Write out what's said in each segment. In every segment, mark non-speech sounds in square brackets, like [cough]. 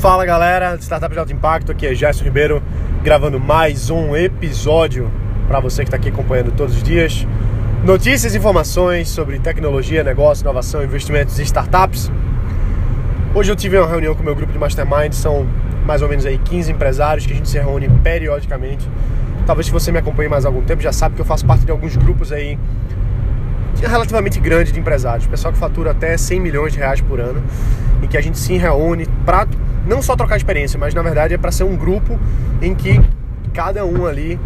Fala galera, Startup de Alto Impacto, aqui é Gerson Ribeiro gravando mais um episódio para você que está aqui acompanhando todos os dias. Notícias e informações sobre tecnologia, negócio, inovação, investimentos e startups. Hoje eu tive uma reunião com o meu grupo de mastermind, são mais ou menos aí 15 empresários que a gente se reúne periodicamente. Talvez se você me acompanhe mais algum tempo já sabe que eu faço parte de alguns grupos aí relativamente grande de empresários, pessoal que fatura até 100 milhões de reais por ano e que a gente se reúne para não só trocar experiência, mas na verdade é para ser um grupo em que cada um ali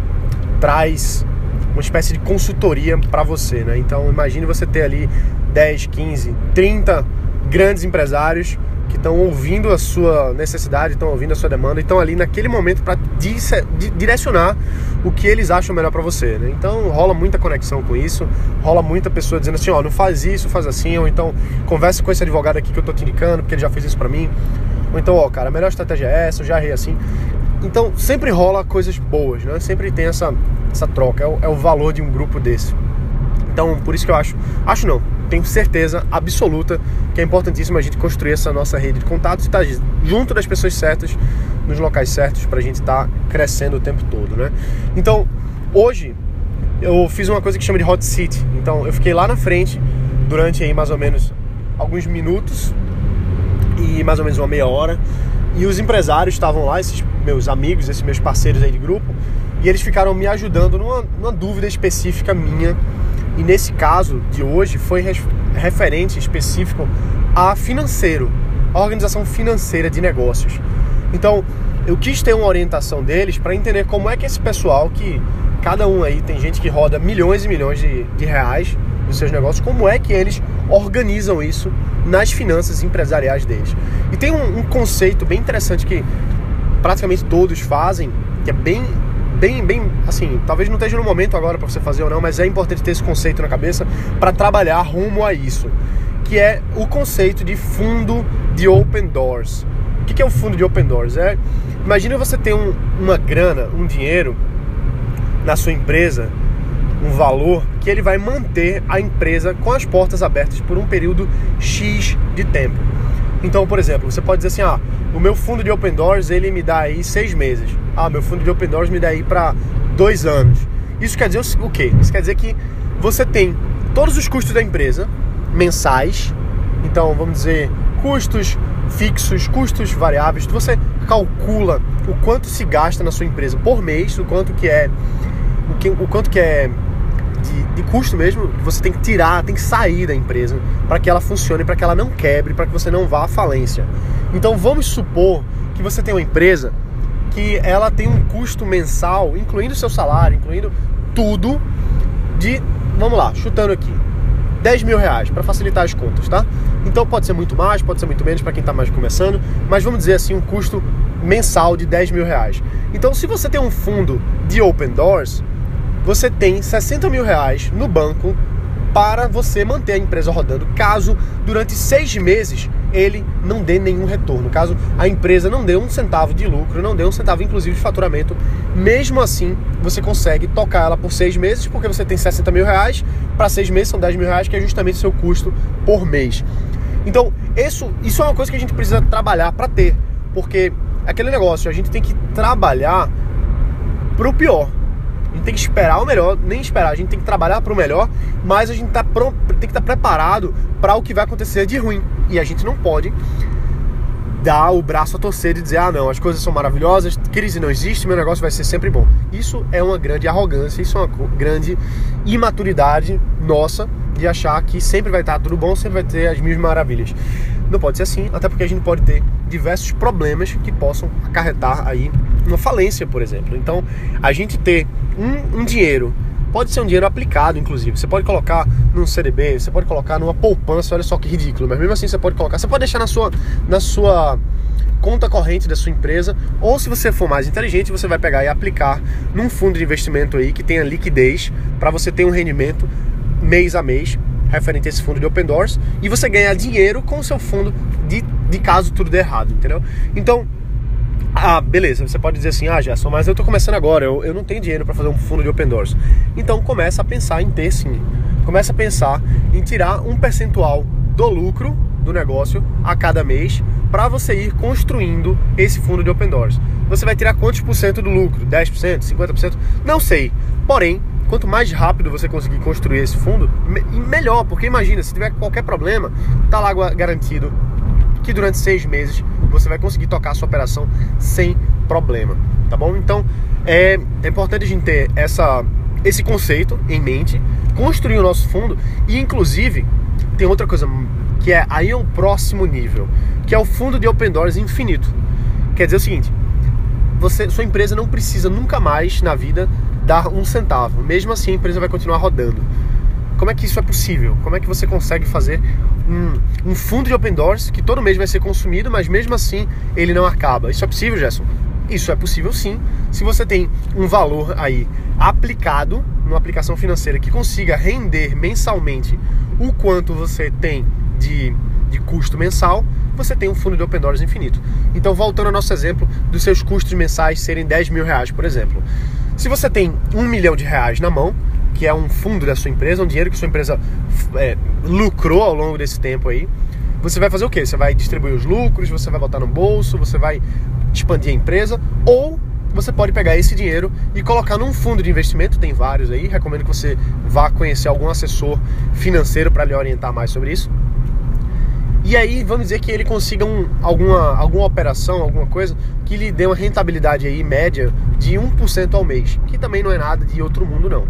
traz uma espécie de consultoria para você, né? Então imagine você ter ali 10, 15, 30 grandes empresários que estão ouvindo a sua necessidade, estão ouvindo a sua demanda, e estão ali naquele momento para direcionar o que eles acham melhor para você. Né? Então rola muita conexão com isso, rola muita pessoa dizendo assim, ó, não faz isso, faz assim, ou então conversa com esse advogado aqui que eu tô te indicando, porque ele já fez isso para mim. Ou então, ó, cara, a melhor estratégia é essa, eu já errei assim. Então sempre rola coisas boas, né? Sempre tem essa, essa troca, é o, é o valor de um grupo desse. Então, por isso que eu acho, acho não, tenho certeza absoluta que é importantíssimo a gente construir essa nossa rede de contatos e estar tá junto das pessoas certas, nos locais certos, para a gente estar tá crescendo o tempo todo, né? Então, hoje eu fiz uma coisa que chama de hot seat. Então, eu fiquei lá na frente durante aí mais ou menos alguns minutos e mais ou menos uma meia hora. E os empresários estavam lá, esses meus amigos, esses meus parceiros aí de grupo, e eles ficaram me ajudando numa, numa dúvida específica minha e nesse caso de hoje foi referente específico a financeiro, a organização financeira de negócios. Então, eu quis ter uma orientação deles para entender como é que esse pessoal, que cada um aí tem gente que roda milhões e milhões de, de reais nos seus negócios, como é que eles organizam isso nas finanças empresariais deles. E tem um, um conceito bem interessante que praticamente todos fazem, que é bem bem, bem, assim, talvez não esteja no momento agora para você fazer ou não, mas é importante ter esse conceito na cabeça para trabalhar rumo a isso, que é o conceito de fundo de open doors. O que é o fundo de open doors? É, imagina você ter um, uma grana, um dinheiro na sua empresa, um valor que ele vai manter a empresa com as portas abertas por um período X de tempo. Então, por exemplo, você pode dizer assim, ah, o meu fundo de open doors ele me dá aí seis meses. Ah, meu fundo de open doors me dá aí para dois anos. Isso quer dizer o quê? Isso quer dizer que você tem todos os custos da empresa mensais. Então, vamos dizer, custos fixos, custos variáveis. Você calcula o quanto se gasta na sua empresa por mês, o quanto que é o, que, o quanto que é de, de custo mesmo, você tem que tirar, tem que sair da empresa para que ela funcione, para que ela não quebre, para que você não vá à falência. Então vamos supor que você tem uma empresa que ela tem um custo mensal, incluindo seu salário, incluindo tudo, de, vamos lá, chutando aqui, 10 mil reais, para facilitar as contas, tá? Então pode ser muito mais, pode ser muito menos para quem está mais começando, mas vamos dizer assim, um custo mensal de 10 mil reais. Então se você tem um fundo de open doors, você tem 60 mil reais no banco para você manter a empresa rodando, caso durante seis meses ele não dê nenhum retorno, caso a empresa não dê um centavo de lucro, não dê um centavo inclusive de faturamento, mesmo assim você consegue tocar ela por seis meses, porque você tem 60 mil reais, para seis meses são 10 mil reais, que é justamente o seu custo por mês. Então, isso, isso é uma coisa que a gente precisa trabalhar para ter, porque aquele negócio, a gente tem que trabalhar para o pior. A gente tem que esperar o melhor, nem esperar, a gente tem que trabalhar para o melhor, mas a gente tá pronto, tem que estar tá preparado para o que vai acontecer de ruim. E a gente não pode dar o braço a torcer e dizer: ah, não, as coisas são maravilhosas, crise não existe, meu negócio vai ser sempre bom. Isso é uma grande arrogância, isso é uma grande imaturidade nossa de achar que sempre vai estar tudo bom, sempre vai ter as mil maravilhas. Não pode ser assim, até porque a gente pode ter diversos problemas que possam acarretar aí uma falência, por exemplo. Então, a gente ter um, um dinheiro pode ser um dinheiro aplicado, inclusive. Você pode colocar num CDB, você pode colocar numa poupança, olha só que ridículo, mas mesmo assim você pode colocar. Você pode deixar na sua, na sua conta corrente da sua empresa, ou se você for mais inteligente, você vai pegar e aplicar num fundo de investimento aí que tenha liquidez para você ter um rendimento mês a mês referente a esse fundo de Open Doors e você ganhar dinheiro com o seu fundo de, de caso tudo der errado, entendeu? Então, ah, beleza, você pode dizer assim, ah, Gerson, mas eu tô começando agora, eu, eu não tenho dinheiro para fazer um fundo de Open Doors. Então começa a pensar em ter sim. Começa a pensar em tirar um percentual do lucro do negócio a cada mês para você ir construindo esse fundo de Open Doors. Você vai tirar quantos por cento do lucro? 10%, 50%? Não sei. Porém, quanto mais rápido você conseguir construir esse fundo, melhor, porque imagina, se tiver qualquer problema, tá lá garantido que durante seis meses você vai conseguir tocar a sua operação sem problema, tá bom? Então é, é importante a gente ter essa, esse conceito em mente, construir o nosso fundo e inclusive tem outra coisa que é aí é o próximo nível, que é o fundo de Open Doors infinito. Quer dizer o seguinte, você, sua empresa não precisa nunca mais na vida dar um centavo. Mesmo assim, a empresa vai continuar rodando. Como é que isso é possível? Como é que você consegue fazer um, um fundo de Open Doors que todo mês vai ser consumido, mas mesmo assim ele não acaba? Isso é possível, Gerson? Isso é possível sim, se você tem um valor aí aplicado numa aplicação financeira que consiga render mensalmente o quanto você tem de, de custo mensal, você tem um fundo de Open Doors infinito. Então, voltando ao nosso exemplo dos seus custos mensais serem 10 mil reais, por exemplo. Se você tem um milhão de reais na mão, que é um fundo da sua empresa, um dinheiro que sua empresa é, lucrou ao longo desse tempo aí, você vai fazer o quê? Você vai distribuir os lucros, você vai botar no bolso, você vai expandir a empresa, ou você pode pegar esse dinheiro e colocar num fundo de investimento, tem vários aí, recomendo que você vá conhecer algum assessor financeiro para lhe orientar mais sobre isso. E aí, vamos dizer que ele consiga um, alguma, alguma operação, alguma coisa que lhe dê uma rentabilidade aí média de 1% ao mês, que também não é nada de outro mundo não.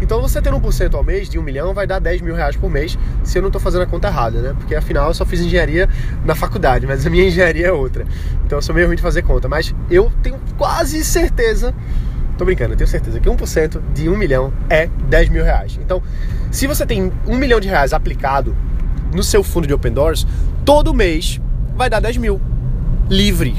Então você tendo 1% ao mês de 1 milhão vai dar 10 mil reais por mês, se eu não estou fazendo a conta errada, né? Porque afinal eu só fiz engenharia na faculdade, mas a minha [laughs] engenharia é outra. Então eu sou meio ruim de fazer conta. Mas eu tenho quase certeza, tô brincando, eu tenho certeza que 1% de 1 milhão é 10 mil reais. Então, se você tem 1 milhão de reais aplicado no seu fundo de Open Doors, todo mês vai dar 10 mil. Livre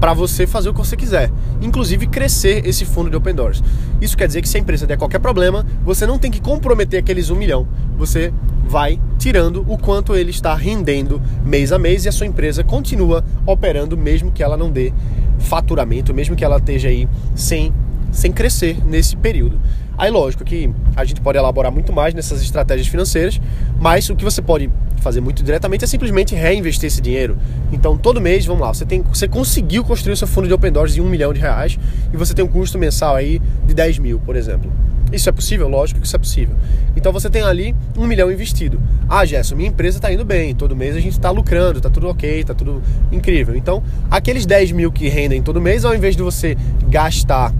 para você fazer o que você quiser, inclusive crescer esse fundo de Open Doors. Isso quer dizer que se a empresa der qualquer problema, você não tem que comprometer aqueles um milhão. Você vai tirando o quanto ele está rendendo mês a mês e a sua empresa continua operando mesmo que ela não dê faturamento, mesmo que ela esteja aí sem, sem crescer nesse período. Aí, lógico que a gente pode elaborar muito mais nessas estratégias financeiras, mas o que você pode fazer muito diretamente é simplesmente reinvestir esse dinheiro. Então, todo mês, vamos lá, você, tem, você conseguiu construir o seu fundo de Open Doors de um milhão de reais e você tem um custo mensal aí de 10 mil, por exemplo. Isso é possível? Lógico que isso é possível. Então você tem ali um milhão investido. Ah, Gerson, minha empresa está indo bem, todo mês a gente está lucrando, está tudo ok, está tudo incrível. Então, aqueles 10 mil que rendem todo mês, ao invés de você gastar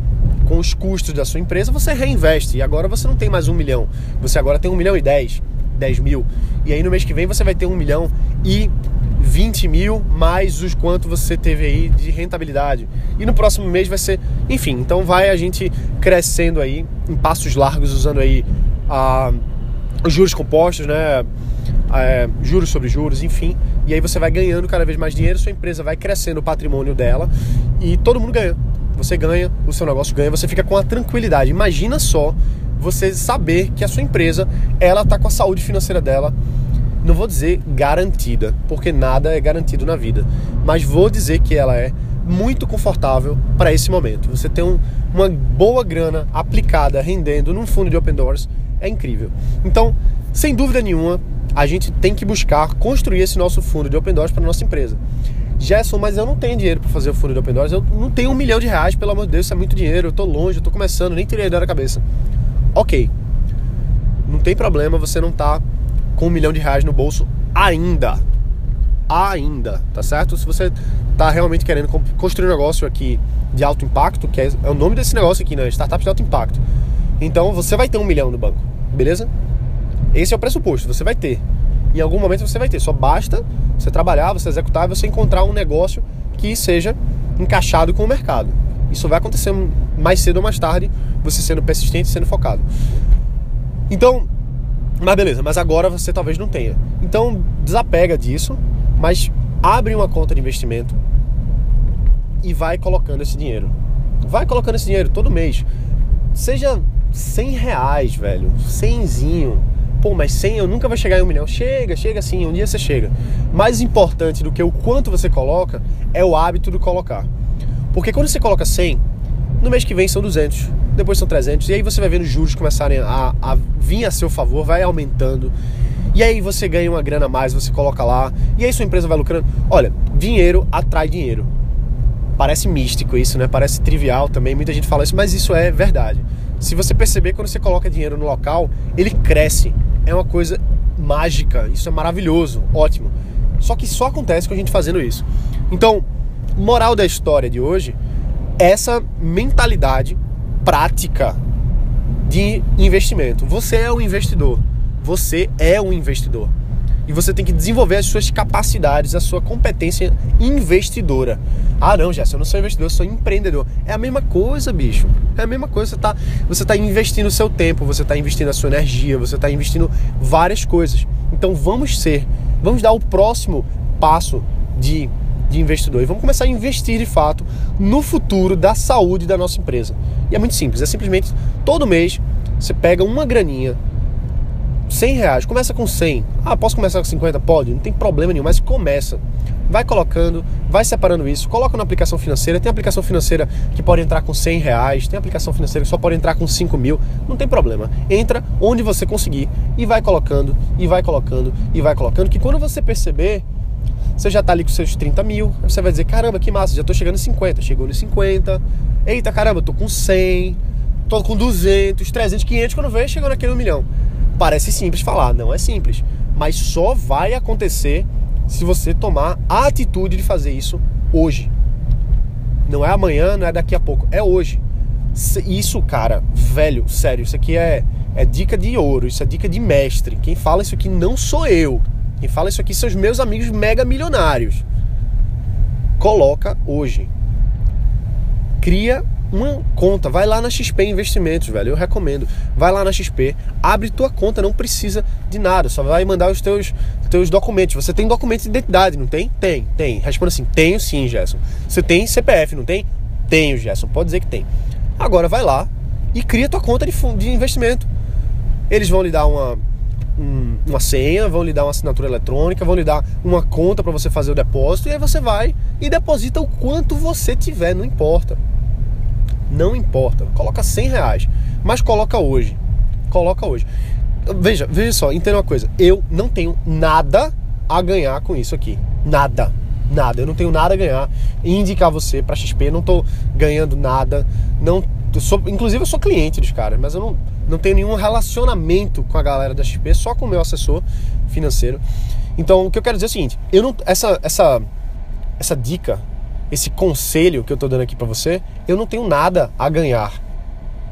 com os custos da sua empresa, você reinveste. E agora você não tem mais um milhão. Você agora tem um milhão e dez, dez mil. E aí no mês que vem você vai ter um milhão e 20 mil mais os quanto você teve aí de rentabilidade. E no próximo mês vai ser, enfim, então vai a gente crescendo aí em passos largos, usando aí os juros compostos, né? É, juros sobre juros, enfim. E aí você vai ganhando cada vez mais dinheiro, sua empresa vai crescendo o patrimônio dela e todo mundo ganha você ganha, o seu negócio ganha, você fica com a tranquilidade. Imagina só você saber que a sua empresa, ela tá com a saúde financeira dela, não vou dizer garantida, porque nada é garantido na vida, mas vou dizer que ela é muito confortável para esse momento. Você tem um, uma boa grana aplicada, rendendo num fundo de open doors, é incrível. Então, sem dúvida nenhuma, a gente tem que buscar construir esse nosso fundo de open doors para nossa empresa. Gerson, mas eu não tenho dinheiro para fazer o fundo de Open Doors. Eu não tenho um milhão de reais, pelo amor de Deus, isso é muito dinheiro. Eu tô longe, eu tô começando, nem tirei ideia da cabeça. Ok. Não tem problema você não tá com um milhão de reais no bolso ainda. Ainda, tá certo? Se você tá realmente querendo construir um negócio aqui de alto impacto, que é, é o nome desse negócio aqui, né? Startup de alto impacto. Então você vai ter um milhão no banco, beleza? Esse é o pressuposto, você vai ter. Em algum momento você vai ter, só basta você trabalhar, você executar e você encontrar um negócio que seja encaixado com o mercado. Isso vai acontecer mais cedo ou mais tarde, você sendo persistente, sendo focado. Então, mas beleza, mas agora você talvez não tenha. Então, desapega disso, mas abre uma conta de investimento e vai colocando esse dinheiro. Vai colocando esse dinheiro todo mês. Seja 100 reais, velho. 100zinho Pô, mas 100 eu nunca vai chegar em um milhão. Chega, chega sim, um dia você chega. Mais importante do que o quanto você coloca é o hábito de colocar. Porque quando você coloca 100, no mês que vem são 200, depois são 300, e aí você vai vendo os juros começarem a, a vir a seu favor, vai aumentando. E aí você ganha uma grana a mais, você coloca lá, e aí sua empresa vai lucrando. Olha, dinheiro atrai dinheiro. Parece místico isso, né? Parece trivial também, muita gente fala isso, mas isso é verdade. Se você perceber, quando você coloca dinheiro no local, ele cresce. É uma coisa mágica, isso é maravilhoso, ótimo. Só que só acontece com a gente fazendo isso. Então, moral da história de hoje, essa mentalidade prática de investimento. Você é o investidor. Você é um investidor. E você tem que desenvolver as suas capacidades, a sua competência investidora. Ah, não, Jéssica, eu não sou investidor, eu sou empreendedor. É a mesma coisa, bicho. É a mesma coisa. Você está você tá investindo o seu tempo, você está investindo a sua energia, você está investindo várias coisas. Então vamos ser, vamos dar o próximo passo de, de investidor e vamos começar a investir de fato no futuro da saúde da nossa empresa. E é muito simples, é simplesmente todo mês você pega uma graninha 100 reais, começa com 100. Ah, posso começar com 50? Pode, não tem problema nenhum, mas começa. Vai colocando, vai separando isso, coloca na aplicação financeira. Tem aplicação financeira que pode entrar com 100 reais, tem aplicação financeira que só pode entrar com 5 mil, não tem problema. Entra onde você conseguir e vai colocando, e vai colocando, e vai colocando, que quando você perceber, você já tá ali com seus 30 mil, você vai dizer, caramba, que massa, já tô chegando em 50, chegou nos 50, eita caramba, tô com 100, tô com 200, 300, 500, quando vem, chegou naquele 1 milhão. Parece simples falar, não é simples, mas só vai acontecer se você tomar a atitude de fazer isso hoje. Não é amanhã, não é daqui a pouco, é hoje. Isso, cara, velho, sério, isso aqui é, é dica de ouro, isso é dica de mestre. Quem fala isso aqui não sou eu. Quem fala isso aqui são os meus amigos mega milionários. Coloca hoje. Cria uma conta, vai lá na XP Investimentos, velho, eu recomendo. Vai lá na XP, abre tua conta, não precisa de nada, só vai mandar os teus, teus documentos. Você tem documentos de identidade, não tem? Tem, tem. Responda assim, tenho sim, Gerson. Você tem CPF, não tem? Tenho, Gerson, pode dizer que tem. Agora vai lá e cria tua conta de, de investimento. Eles vão lhe dar uma, um, uma senha, vão lhe dar uma assinatura eletrônica, vão lhe dar uma conta para você fazer o depósito e aí você vai e deposita o quanto você tiver, não importa. Não importa. Coloca 100 reais. Mas coloca hoje. Coloca hoje. Veja, veja só, entenda uma coisa. Eu não tenho nada a ganhar com isso aqui. Nada. Nada. Eu não tenho nada a ganhar em indicar você para XP. Não tô ganhando nada. Não sou, inclusive eu sou cliente dos caras, mas eu não, não tenho nenhum relacionamento com a galera da XP, só com o meu assessor financeiro. Então, o que eu quero dizer é o seguinte, eu não essa essa essa dica esse conselho que eu estou dando aqui para você, eu não tenho nada a ganhar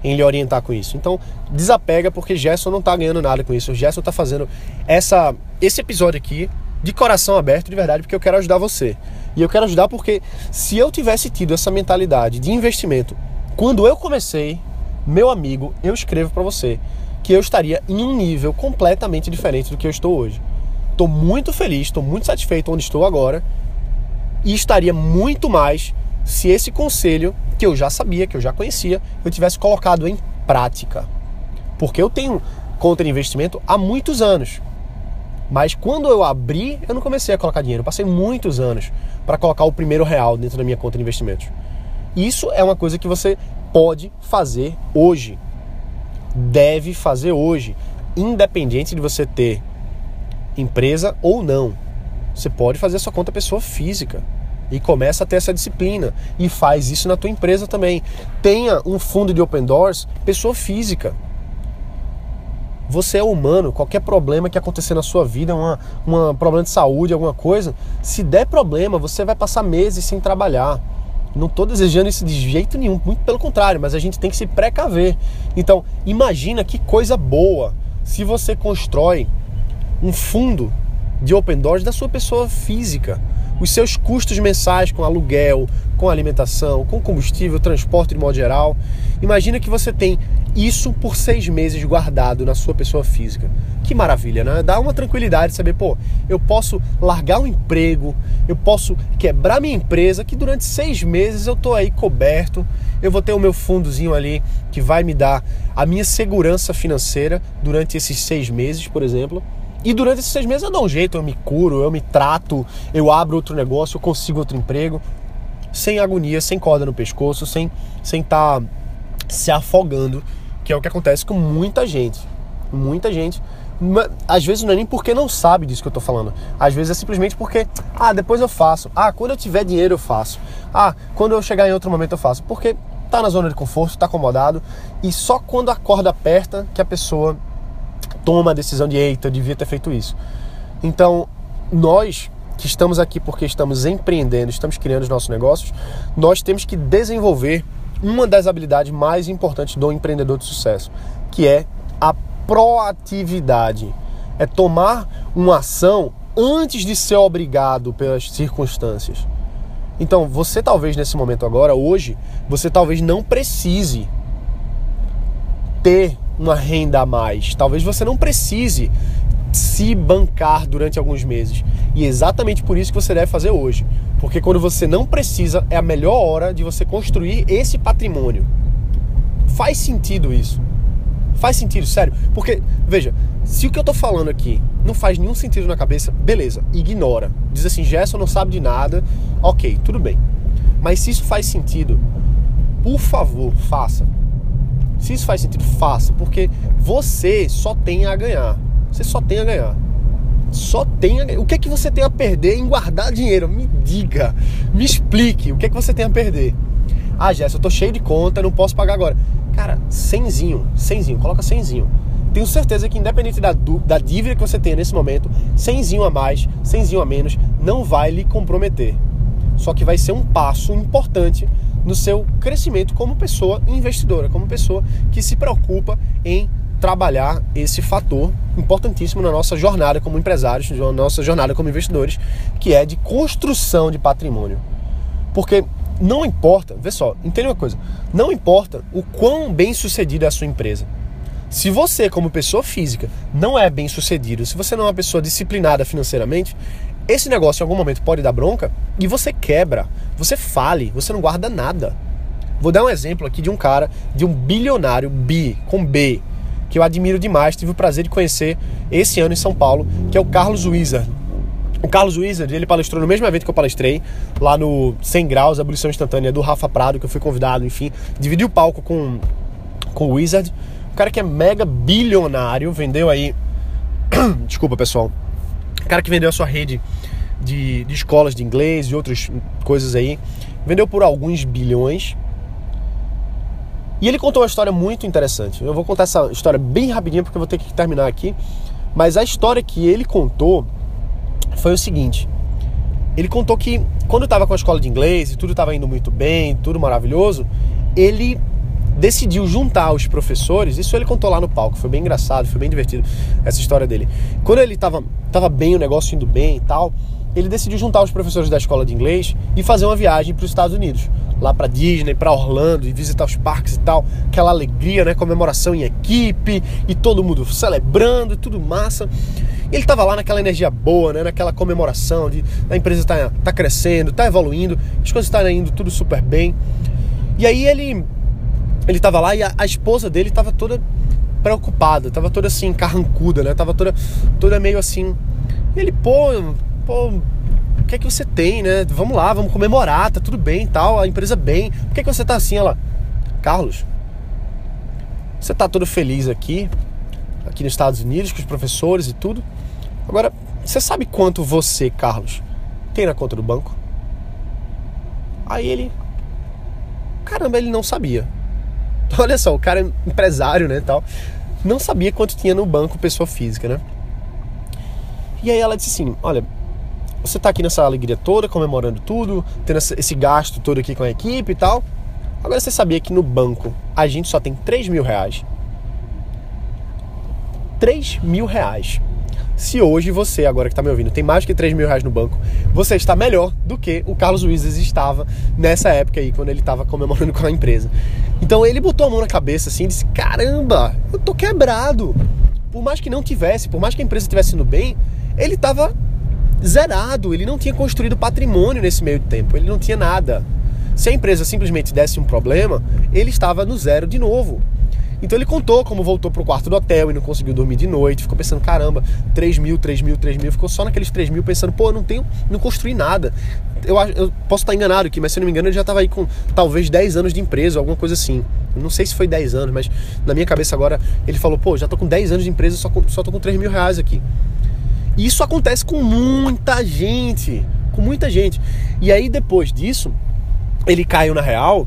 em lhe orientar com isso. Então, desapega porque Gerson não está ganhando nada com isso. O Gerson está fazendo essa, esse episódio aqui de coração aberto, de verdade, porque eu quero ajudar você. E eu quero ajudar porque se eu tivesse tido essa mentalidade de investimento quando eu comecei, meu amigo, eu escrevo para você que eu estaria em um nível completamente diferente do que eu estou hoje. Estou muito feliz, estou muito satisfeito onde estou agora e estaria muito mais se esse conselho, que eu já sabia, que eu já conhecia, eu tivesse colocado em prática. Porque eu tenho conta de investimento há muitos anos. Mas quando eu abri, eu não comecei a colocar dinheiro. Eu passei muitos anos para colocar o primeiro real dentro da minha conta de investimentos. Isso é uma coisa que você pode fazer hoje. Deve fazer hoje. Independente de você ter empresa ou não. Você pode fazer a sua conta pessoa física e começa a ter essa disciplina e faz isso na tua empresa também. Tenha um fundo de open doors, pessoa física. Você é humano, qualquer problema que acontecer na sua vida, uma, uma problema de saúde, alguma coisa, se der problema, você vai passar meses sem trabalhar. Não estou desejando isso de jeito nenhum, muito pelo contrário, mas a gente tem que se precaver. Então, imagina que coisa boa se você constrói um fundo de open doors da sua pessoa física os seus custos mensais com aluguel, com alimentação, com combustível, transporte de modo geral. Imagina que você tem isso por seis meses guardado na sua pessoa física. Que maravilha, né? Dá uma tranquilidade saber, pô, eu posso largar um emprego, eu posso quebrar minha empresa, que durante seis meses eu tô aí coberto, eu vou ter o meu fundozinho ali que vai me dar a minha segurança financeira durante esses seis meses, por exemplo. E durante esses seis meses eu dou um jeito, eu me curo, eu me trato, eu abro outro negócio, eu consigo outro emprego, sem agonia, sem corda no pescoço, sem sem estar tá se afogando, que é o que acontece com muita gente. Muita gente Às vezes não é nem porque não sabe disso que eu tô falando. Às vezes é simplesmente porque, ah, depois eu faço. Ah, quando eu tiver dinheiro eu faço. Ah, quando eu chegar em outro momento eu faço. Porque tá na zona de conforto, tá acomodado. E só quando a corda aperta que a pessoa toma a decisão de, eita, eu devia ter feito isso. Então, nós que estamos aqui porque estamos empreendendo, estamos criando os nossos negócios, nós temos que desenvolver uma das habilidades mais importantes do empreendedor de sucesso, que é a proatividade. É tomar uma ação antes de ser obrigado pelas circunstâncias. Então, você talvez nesse momento agora, hoje, você talvez não precise ter uma renda a mais. Talvez você não precise se bancar durante alguns meses. E é exatamente por isso que você deve fazer hoje. Porque quando você não precisa, é a melhor hora de você construir esse patrimônio. Faz sentido isso. Faz sentido, sério. Porque, veja, se o que eu tô falando aqui não faz nenhum sentido na cabeça, beleza, ignora. Diz assim, Gerson não sabe de nada, ok, tudo bem. Mas se isso faz sentido, por favor, faça. Se isso faz sentido, faça, porque você só tem a ganhar. Você só tem a ganhar. Só tem a. O que é que você tem a perder em guardar dinheiro? Me diga, me explique, o que é que você tem a perder? Ah, Jéssica, eu tô cheio de conta, não posso pagar agora. Cara, cenzinho, cenzinho, coloca cenzinho. Tenho certeza que independente da, da dívida que você tenha nesse momento, cenzinho a mais, cenzinho a menos, não vai lhe comprometer. Só que vai ser um passo importante no seu crescimento como pessoa investidora, como pessoa que se preocupa em trabalhar esse fator importantíssimo na nossa jornada como empresários, na nossa jornada como investidores, que é de construção de patrimônio. Porque não importa, vê só, entende uma coisa, não importa o quão bem sucedida é a sua empresa. Se você, como pessoa física, não é bem sucedido, se você não é uma pessoa disciplinada financeiramente, esse negócio em algum momento pode dar bronca e você quebra, você fale, você não guarda nada. Vou dar um exemplo aqui de um cara, de um bilionário bi, com B, que eu admiro demais, tive o prazer de conhecer esse ano em São Paulo, que é o Carlos Wizard. O Carlos Wizard, ele palestrou no mesmo evento que eu palestrei, lá no 100 Graus, Abolição Instantânea, do Rafa Prado, que eu fui convidado, enfim. Dividi o palco com, com o Wizard, um cara que é mega bilionário, vendeu aí... [coughs] Desculpa, pessoal o cara que vendeu a sua rede de, de escolas de inglês e outras coisas aí, vendeu por alguns bilhões. E ele contou uma história muito interessante. Eu vou contar essa história bem rapidinho porque eu vou ter que terminar aqui. Mas a história que ele contou foi o seguinte: ele contou que quando estava com a escola de inglês e tudo estava indo muito bem, tudo maravilhoso, ele decidiu juntar os professores, isso ele contou lá no palco, foi bem engraçado, foi bem divertido essa história dele. Quando ele tava, tava bem, o negócio indo bem e tal, ele decidiu juntar os professores da escola de inglês e fazer uma viagem para os Estados Unidos, lá para Disney, para Orlando e visitar os parques e tal, aquela alegria, né, comemoração em equipe e todo mundo celebrando e tudo massa. Ele tava lá naquela energia boa, né, naquela comemoração de a empresa tá, tá crescendo, tá evoluindo, as coisas estão indo tudo super bem. E aí ele ele tava lá e a, a esposa dele tava toda preocupada, tava toda assim, carrancuda, né? Tava toda, toda meio assim. E ele, pô, pô, o que é que você tem, né? Vamos lá, vamos comemorar, tá tudo bem tal, a empresa bem. Por que, é que você tá assim? Ela, Carlos, você tá todo feliz aqui, aqui nos Estados Unidos, com os professores e tudo. Agora, você sabe quanto você, Carlos, tem na conta do banco? Aí ele, caramba, ele não sabia. [laughs] Olha só, o cara é empresário, né, tal, não sabia quanto tinha no banco pessoa física, né? E aí ela disse assim: Olha, você tá aqui nessa alegria toda, comemorando tudo, tendo esse gasto todo aqui com a equipe e tal. Agora você sabia que no banco a gente só tem 3 mil reais? 3 mil reais. Se hoje você, agora que está me ouvindo, tem mais que 3 mil reais no banco, você está melhor do que o Carlos Wizes estava nessa época aí, quando ele estava comemorando com a empresa. Então ele botou a mão na cabeça assim e disse: Caramba, eu tô quebrado. Por mais que não tivesse, por mais que a empresa estivesse indo bem, ele estava zerado, ele não tinha construído patrimônio nesse meio tempo, ele não tinha nada. Se a empresa simplesmente desse um problema, ele estava no zero de novo. Então ele contou como voltou pro quarto do hotel e não conseguiu dormir de noite, ficou pensando, caramba, 3 mil, 3 mil, 3 mil, ficou só naqueles 3 mil pensando, pô, eu não tenho, não construí nada. Eu, eu posso estar enganado aqui, mas se não me engano ele já estava aí com talvez 10 anos de empresa, alguma coisa assim. Eu não sei se foi 10 anos, mas na minha cabeça agora ele falou, pô, já tô com 10 anos de empresa, só, com, só tô com 3 mil reais aqui. E isso acontece com muita gente, com muita gente. E aí depois disso, ele caiu na real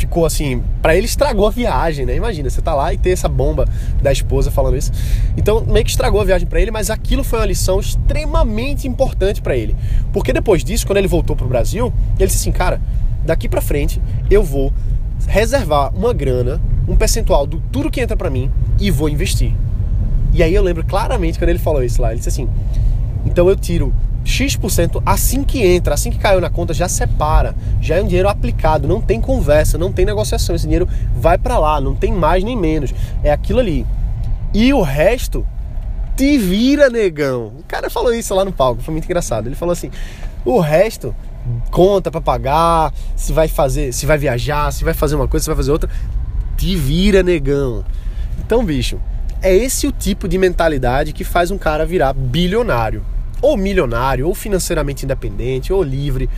ficou assim, para ele estragou a viagem, né? Imagina, você tá lá e ter essa bomba da esposa falando isso. Então, meio que estragou a viagem para ele, mas aquilo foi uma lição extremamente importante para ele. Porque depois disso, quando ele voltou pro Brasil, ele disse assim, cara, daqui para frente eu vou reservar uma grana, um percentual do tudo que entra para mim e vou investir. E aí eu lembro claramente quando ele falou isso lá, ele disse assim: "Então eu tiro X% assim que entra, assim que caiu na conta, já separa, já é um dinheiro aplicado, não tem conversa, não tem negociação, esse dinheiro vai para lá, não tem mais nem menos, é aquilo ali. E o resto te vira, negão. O cara falou isso lá no palco, foi muito engraçado. Ele falou assim: "O resto conta para pagar, se vai fazer, se vai viajar, se vai fazer uma coisa, se vai fazer outra, te vira, negão". Então, bicho, é esse o tipo de mentalidade que faz um cara virar bilionário ou milionário, ou financeiramente independente, ou livre.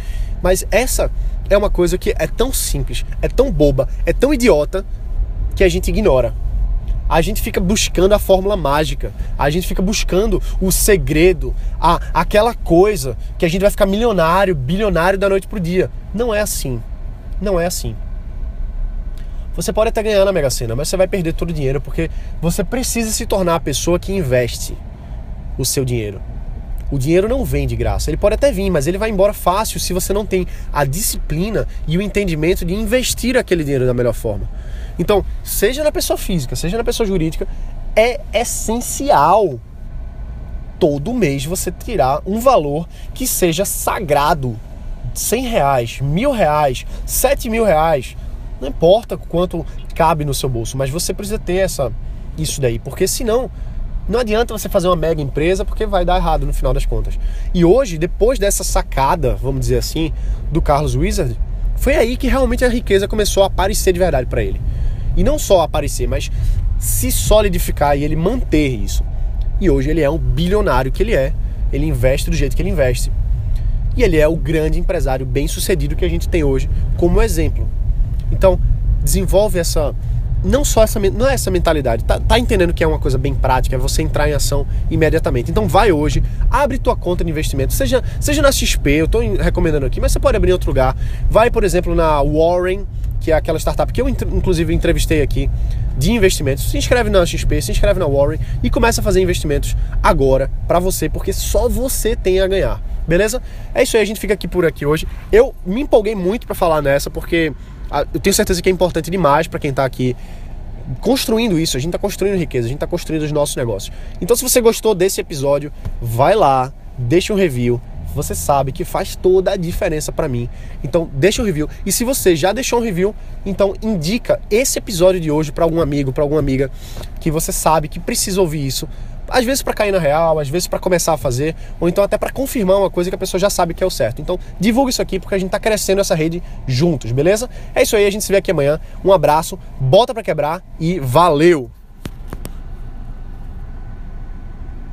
Mas essa é uma coisa que é tão simples, é tão boba, é tão idiota que a gente ignora. A gente fica buscando a fórmula mágica, a gente fica buscando o segredo, a, aquela coisa que a gente vai ficar milionário, bilionário da noite pro dia. Não é assim. Não é assim. Você pode até ganhar na Mega Sena, mas você vai perder todo o dinheiro porque você precisa se tornar a pessoa que investe o seu dinheiro. O dinheiro não vem de graça. Ele pode até vir, mas ele vai embora fácil se você não tem a disciplina e o entendimento de investir aquele dinheiro da melhor forma. Então, seja na pessoa física, seja na pessoa jurídica, é essencial todo mês você tirar um valor que seja sagrado. 100 reais, mil reais, 7 mil reais, não importa quanto cabe no seu bolso, mas você precisa ter essa, isso daí, porque senão não adianta você fazer uma mega empresa porque vai dar errado no final das contas. E hoje, depois dessa sacada, vamos dizer assim, do Carlos Wizard, foi aí que realmente a riqueza começou a aparecer de verdade para ele. E não só aparecer, mas se solidificar e ele manter isso. E hoje ele é um bilionário que ele é. Ele investe do jeito que ele investe. E ele é o grande empresário bem sucedido que a gente tem hoje como exemplo. Então, desenvolve essa não só essa não é essa mentalidade, tá, tá, entendendo que é uma coisa bem prática, é você entrar em ação imediatamente. Então vai hoje, abre tua conta de investimento, seja, seja na XP, eu estou recomendando aqui, mas você pode abrir em outro lugar. Vai, por exemplo, na Warren, que é aquela startup que eu inclusive entrevistei aqui de investimentos. Se inscreve na XP, se inscreve na Warren e começa a fazer investimentos agora para você, porque só você tem a ganhar. Beleza? É isso aí, a gente fica aqui por aqui hoje. Eu me empolguei muito para falar nessa porque eu tenho certeza que é importante demais para quem está aqui construindo isso. A gente está construindo riqueza, a gente está construindo os nossos negócios. Então, se você gostou desse episódio, vai lá, deixa um review. Você sabe que faz toda a diferença para mim. Então, deixa um review. E se você já deixou um review, então indica esse episódio de hoje para algum amigo, para alguma amiga que você sabe que precisa ouvir isso às vezes para cair na real, às vezes para começar a fazer, ou então até para confirmar uma coisa que a pessoa já sabe que é o certo. Então, divulga isso aqui porque a gente está crescendo essa rede juntos, beleza? É isso aí, a gente se vê aqui amanhã. Um abraço, bota para quebrar e valeu!